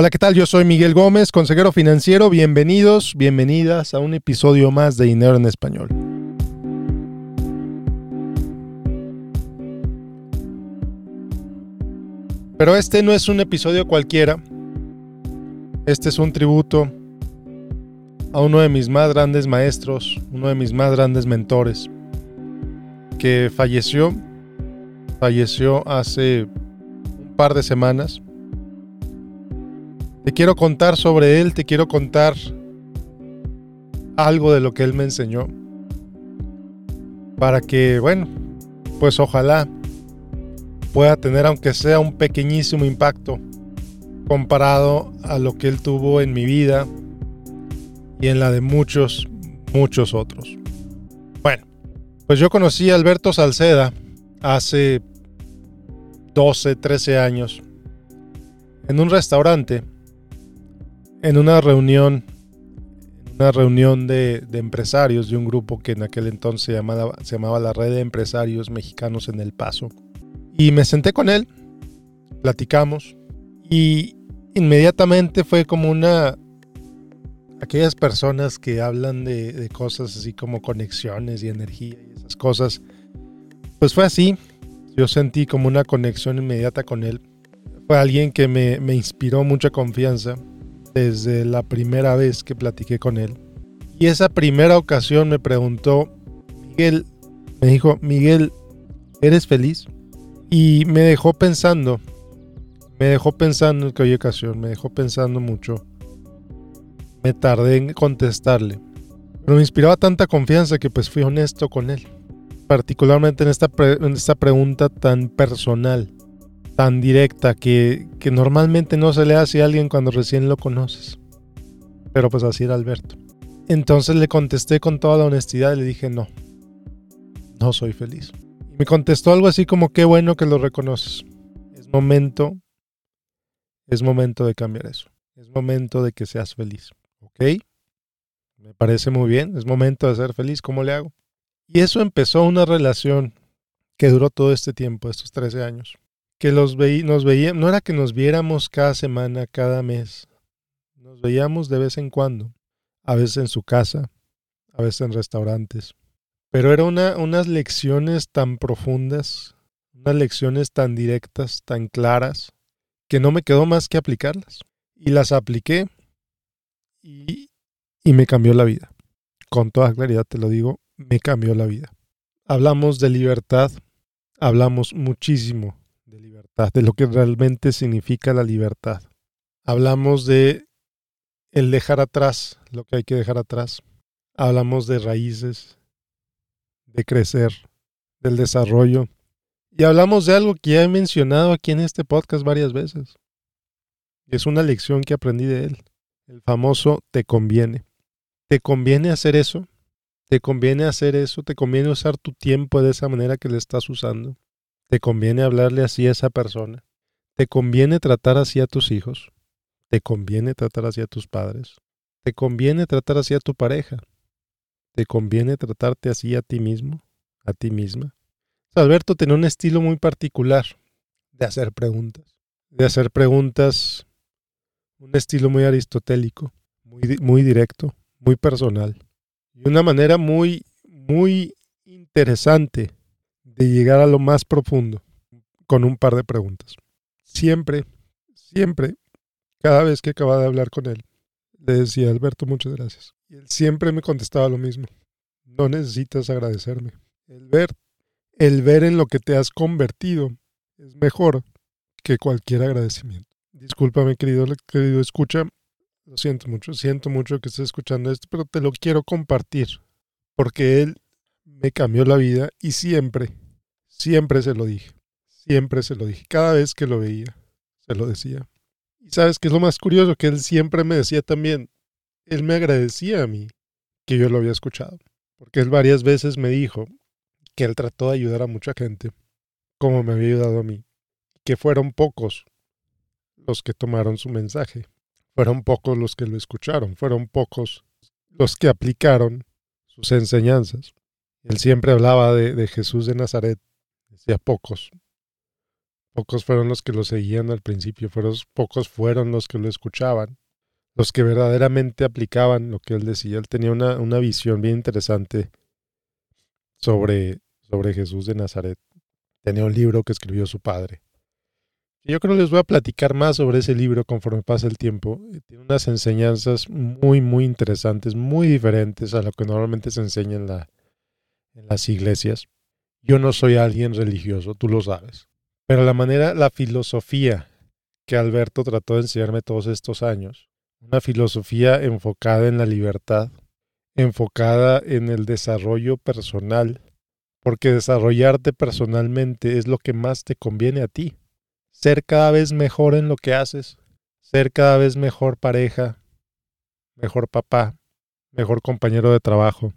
Hola, ¿qué tal? Yo soy Miguel Gómez, consejero financiero. Bienvenidos, bienvenidas a un episodio más de Dinero en Español. Pero este no es un episodio cualquiera. Este es un tributo a uno de mis más grandes maestros, uno de mis más grandes mentores, que falleció, falleció hace un par de semanas. Te quiero contar sobre él, te quiero contar algo de lo que él me enseñó. Para que, bueno, pues ojalá pueda tener aunque sea un pequeñísimo impacto comparado a lo que él tuvo en mi vida y en la de muchos, muchos otros. Bueno, pues yo conocí a Alberto Salceda hace 12, 13 años en un restaurante, en una reunión, una reunión de, empresarios de un grupo que en aquel entonces se llamaba, se llamaba la Red de Empresarios Mexicanos en El Paso. Y me senté con él, platicamos y inmediatamente fue como una... Aquellas personas que hablan de, cosas así como conexiones y energía y esas cosas, pues fue así. Yo sentí como una conexión inmediata con él. Fue alguien que me, me inspiró mucha confianza desde la primera vez que platiqué con él. Y esa primera ocasión me preguntó, Miguel, me dijo, Miguel, ¿eres feliz? Y me dejó pensando, me dejó pensando en aquella ocasión, me dejó pensando mucho. Me tardé en contestarle, pero me inspiraba tanta confianza que pues fui honesto con él, particularmente en esta, en esta pregunta tan personal, tan directa, que, que normalmente no se le hace a alguien cuando recién lo conoces. Pero pues así era Alberto. Entonces le contesté con toda la honestidad y le dije no, no soy feliz. Me contestó algo así como, qué bueno que lo reconoces. Es momento, es momento de cambiar eso. Es momento de que seas feliz. ¿Ok? Me parece muy bien. Es momento de ser feliz. ¿Cómo le hago? Y eso empezó una relación que duró todo este tiempo, estos 13 años. Que los veí, nos veíamos, no era que nos viéramos cada semana, cada mes. Nos veíamos de vez en cuando. A veces en su casa, a veces en restaurantes. Pero eran una, unas lecciones tan profundas, unas lecciones tan directas, tan claras, que no me quedó más que aplicarlas. Y las apliqué y, y me cambió la vida. Con toda claridad te lo digo, me cambió la vida. Hablamos de libertad, hablamos muchísimo de lo que realmente significa la libertad. Hablamos de el dejar atrás lo que hay que dejar atrás. Hablamos de raíces, de crecer, del desarrollo. Y hablamos de algo que ya he mencionado aquí en este podcast varias veces. Es una lección que aprendí de él. El famoso te conviene. ¿Te conviene hacer eso? ¿Te conviene hacer eso? ¿Te conviene usar tu tiempo de esa manera que le estás usando? ¿Te conviene hablarle así a esa persona? ¿Te conviene tratar así a tus hijos? ¿Te conviene tratar así a tus padres? ¿Te conviene tratar así a tu pareja? ¿Te conviene tratarte así a ti mismo, a ti misma? Alberto tenía un estilo muy particular de hacer preguntas, de hacer preguntas, un estilo muy aristotélico, muy, muy directo, muy personal, y una manera muy, muy interesante de llegar a lo más profundo con un par de preguntas. Siempre, siempre, cada vez que acababa de hablar con él, le decía, Alberto, muchas gracias. Y él siempre me contestaba lo mismo. No necesitas agradecerme. El ver, el ver en lo que te has convertido es mejor que cualquier agradecimiento. Discúlpame, querido, querido escucha. Lo siento mucho, siento mucho que estés escuchando esto, pero te lo quiero compartir. Porque él me cambió la vida y siempre, siempre se lo dije. Siempre se lo dije. Cada vez que lo veía, se lo decía. Y sabes que es lo más curioso, que él siempre me decía también, él me agradecía a mí que yo lo había escuchado, porque él varias veces me dijo que él trató de ayudar a mucha gente, como me había ayudado a mí, que fueron pocos los que tomaron su mensaje, fueron pocos los que lo escucharon, fueron pocos los que aplicaron sus enseñanzas. Él siempre hablaba de, de Jesús de Nazaret, decía pocos, Pocos fueron los que lo seguían al principio, fueron, pocos fueron los que lo escuchaban, los que verdaderamente aplicaban lo que él decía. Él tenía una, una visión bien interesante sobre, sobre Jesús de Nazaret. Tenía un libro que escribió su padre. yo creo que les voy a platicar más sobre ese libro conforme pasa el tiempo. Tiene unas enseñanzas muy, muy interesantes, muy diferentes a lo que normalmente se enseña en, la, en las iglesias. Yo no soy alguien religioso, tú lo sabes. Pero la manera, la filosofía que Alberto trató de enseñarme todos estos años, una filosofía enfocada en la libertad, enfocada en el desarrollo personal, porque desarrollarte personalmente es lo que más te conviene a ti. Ser cada vez mejor en lo que haces, ser cada vez mejor pareja, mejor papá, mejor compañero de trabajo,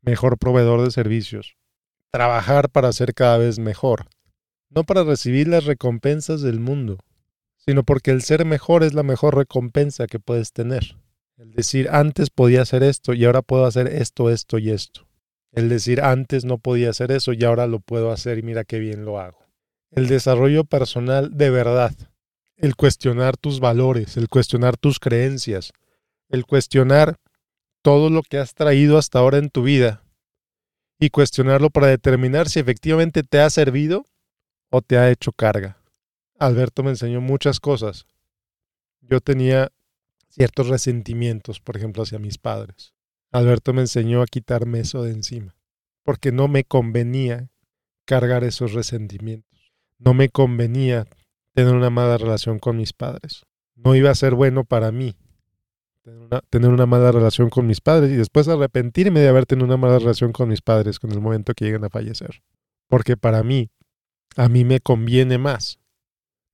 mejor proveedor de servicios. Trabajar para ser cada vez mejor, no para recibir las recompensas del mundo, sino porque el ser mejor es la mejor recompensa que puedes tener. El decir, antes podía hacer esto y ahora puedo hacer esto, esto y esto. El decir, antes no podía hacer eso y ahora lo puedo hacer y mira qué bien lo hago. El desarrollo personal de verdad. El cuestionar tus valores, el cuestionar tus creencias, el cuestionar todo lo que has traído hasta ahora en tu vida y cuestionarlo para determinar si efectivamente te ha servido o te ha hecho carga. Alberto me enseñó muchas cosas. Yo tenía ciertos resentimientos, por ejemplo, hacia mis padres. Alberto me enseñó a quitarme eso de encima, porque no me convenía cargar esos resentimientos. No me convenía tener una mala relación con mis padres. No iba a ser bueno para mí tener una, mala relación con mis padres y después arrepentirme de haber tenido una mala relación con mis padres con el momento que lleguen a fallecer. Porque para mí, a mí me conviene más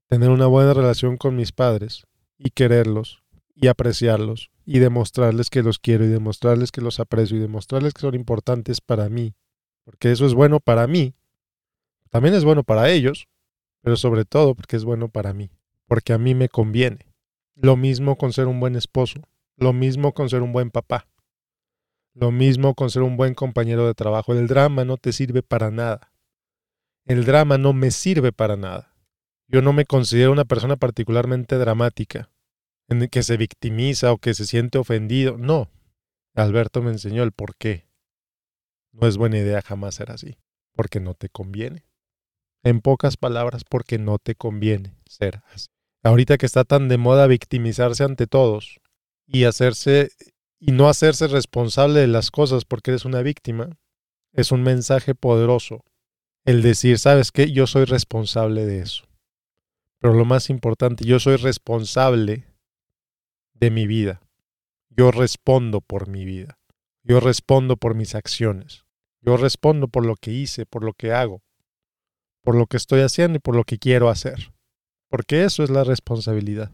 tener una buena relación con mis padres y quererlos y apreciarlos y demostrarles que los quiero y demostrarles que los aprecio y demostrarles que son importantes para mí, porque eso es bueno para mí, también es bueno para ellos, pero sobre todo porque es bueno para mí, porque a mí me conviene. Lo mismo con ser un buen esposo, lo mismo con ser un buen papá, lo mismo con ser un buen compañero de trabajo. El drama no te sirve para nada. El drama no me sirve para nada. Yo no me considero una persona particularmente dramática en que se victimiza o que se siente ofendido. No. Alberto me enseñó el por qué. No es buena idea jamás ser así, porque no te conviene. En pocas palabras, porque no te conviene ser así. Ahorita que está tan de moda victimizarse ante todos y hacerse y no hacerse responsable de las cosas porque eres una víctima, es un mensaje poderoso. El decir, ¿sabes qué? Yo soy responsable de eso. Pero lo más importante, yo soy responsable de mi vida. Yo respondo por mi vida. Yo respondo por mis acciones. Yo respondo por lo que hice, por lo que hago, por lo que estoy haciendo y por lo que quiero hacer. Porque eso es la responsabilidad.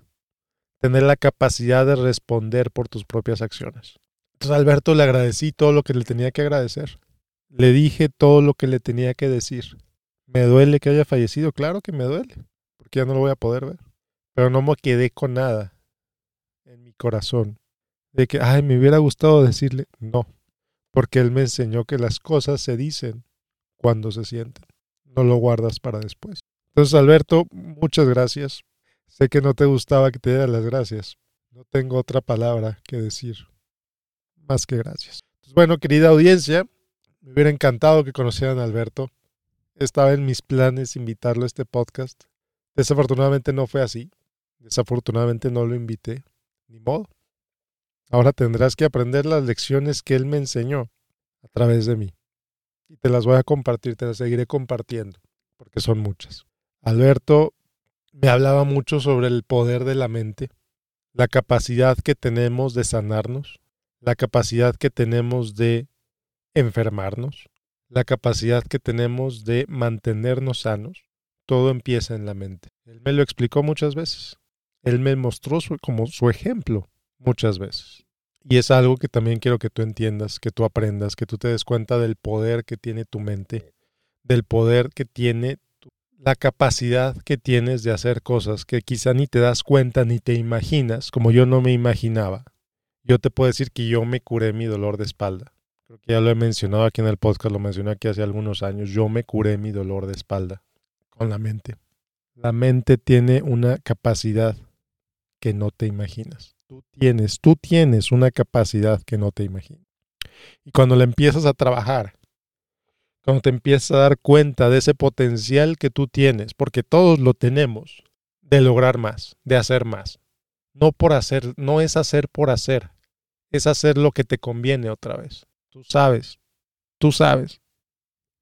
Tener la capacidad de responder por tus propias acciones. Entonces Alberto le agradecí todo lo que le tenía que agradecer. Le dije todo lo que le tenía que decir. ¿Me duele que haya fallecido? Claro que me duele, porque ya no lo voy a poder ver. Pero no me quedé con nada en mi corazón de que, ay, me hubiera gustado decirle no, porque él me enseñó que las cosas se dicen cuando se sienten, no lo guardas para después. Entonces, Alberto, muchas gracias. Sé que no te gustaba que te diera las gracias. No tengo otra palabra que decir más que gracias. Pues bueno, querida audiencia, me hubiera encantado que conocieran a Alberto. Estaba en mis planes invitarlo a este podcast. Desafortunadamente no fue así. Desafortunadamente no lo invité. Ni modo. Ahora tendrás que aprender las lecciones que Él me enseñó a través de mí. Y te las voy a compartir, te las seguiré compartiendo, porque son muchas. Alberto me hablaba mucho sobre el poder de la mente, la capacidad que tenemos de sanarnos, la capacidad que tenemos de enfermarnos, la capacidad que tenemos de mantenernos sanos. Todo empieza en la mente. Él me lo explicó muchas veces. Él me mostró como su ejemplo muchas veces. Y es algo que también quiero que tú entiendas, que tú aprendas, que tú te des cuenta del poder que tiene tu mente, del poder que tiene la capacidad que tienes de hacer cosas que quizá ni te das cuenta ni te imaginas, como yo no me imaginaba. Yo te puedo decir que yo me curé mi dolor de espalda. Creo que ya lo he mencionado aquí en el podcast, lo mencioné aquí hace algunos años. Yo me curé mi dolor de espalda con la mente. La mente tiene una capacidad que no te imaginas. Tú tienes, tú tienes una capacidad que no te imaginas. Y cuando la empiezas a trabajar, cuando te empiezas a dar cuenta de ese potencial que tú tienes, porque todos lo tenemos, de lograr más, de hacer más. No por hacer, no es hacer por hacer, es hacer lo que te conviene otra vez. Tú sabes, tú sabes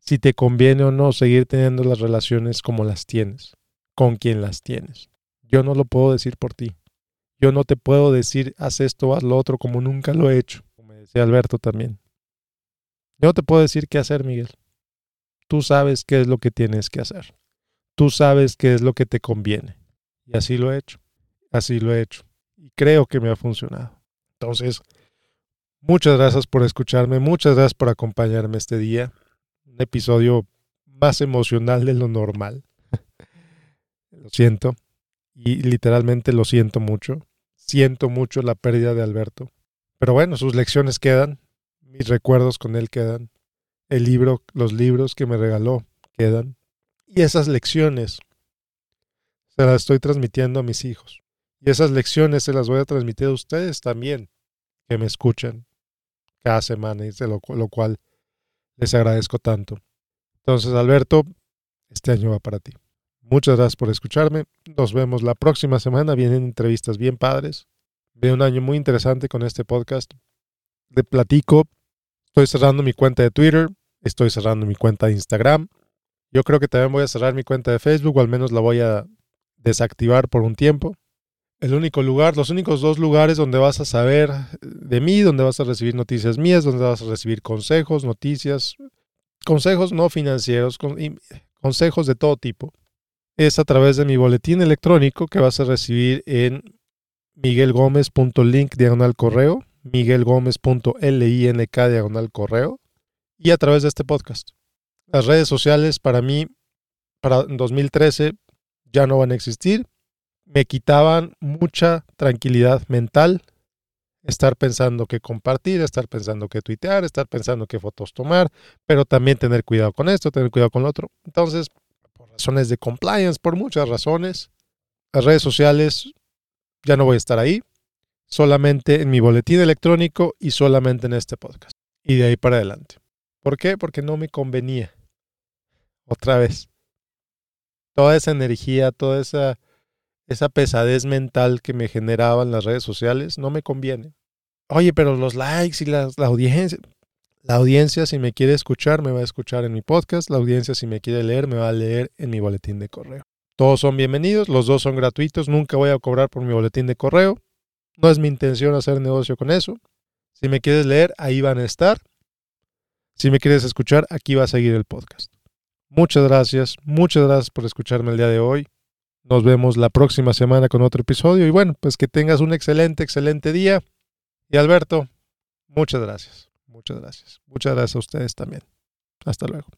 si te conviene o no seguir teniendo las relaciones como las tienes, con quien las tienes. Yo no lo puedo decir por ti. Yo no te puedo decir haz esto, haz lo otro como nunca lo he hecho, como decía Alberto también. Yo no te puedo decir qué hacer, Miguel. Tú sabes qué es lo que tienes que hacer. Tú sabes qué es lo que te conviene. Y así lo he hecho. Así lo he hecho. Y creo que me ha funcionado. Entonces, muchas gracias por escucharme. Muchas gracias por acompañarme este día. Un episodio más emocional de lo normal. lo siento. Y literalmente lo siento mucho. Siento mucho la pérdida de Alberto. Pero bueno, sus lecciones quedan. Mis recuerdos con él quedan. El libro, los libros que me regaló quedan. Y esas lecciones se las estoy transmitiendo a mis hijos. Y esas lecciones se las voy a transmitir a ustedes también, que me escuchan cada semana, y lo, lo cual les agradezco tanto. Entonces, Alberto, este año va para ti. Muchas gracias por escucharme. Nos vemos la próxima semana. Vienen entrevistas bien padres. Viene un año muy interesante con este podcast. De platico. Estoy cerrando mi cuenta de Twitter. Estoy cerrando mi cuenta de Instagram. Yo creo que también voy a cerrar mi cuenta de Facebook, o al menos la voy a desactivar por un tiempo. El único lugar, los únicos dos lugares donde vas a saber de mí, donde vas a recibir noticias mías, donde vas a recibir consejos, noticias, consejos no financieros, consejos de todo tipo, es a través de mi boletín electrónico que vas a recibir en miguelgomez.link diagonal correo, miguelgomez.link diagonal correo y a través de este podcast. Las redes sociales para mí, para 2013, ya no van a existir. Me quitaban mucha tranquilidad mental estar pensando que compartir, estar pensando que tuitear, estar pensando qué fotos tomar, pero también tener cuidado con esto, tener cuidado con lo otro. Entonces, por razones de compliance, por muchas razones, las redes sociales ya no voy a estar ahí, solamente en mi boletín electrónico y solamente en este podcast. Y de ahí para adelante. ¿Por qué? Porque no me convenía. Otra vez toda esa energía, toda esa, esa pesadez mental que me generaban las redes sociales, no me conviene. Oye, pero los likes y la, la audiencia, la audiencia si me quiere escuchar, me va a escuchar en mi podcast, la audiencia si me quiere leer, me va a leer en mi boletín de correo. Todos son bienvenidos, los dos son gratuitos, nunca voy a cobrar por mi boletín de correo. No es mi intención hacer negocio con eso. Si me quieres leer, ahí van a estar. Si me quieres escuchar, aquí va a seguir el podcast. Muchas gracias, muchas gracias por escucharme el día de hoy. Nos vemos la próxima semana con otro episodio y bueno, pues que tengas un excelente, excelente día. Y Alberto, muchas gracias, muchas gracias. Muchas gracias a ustedes también. Hasta luego.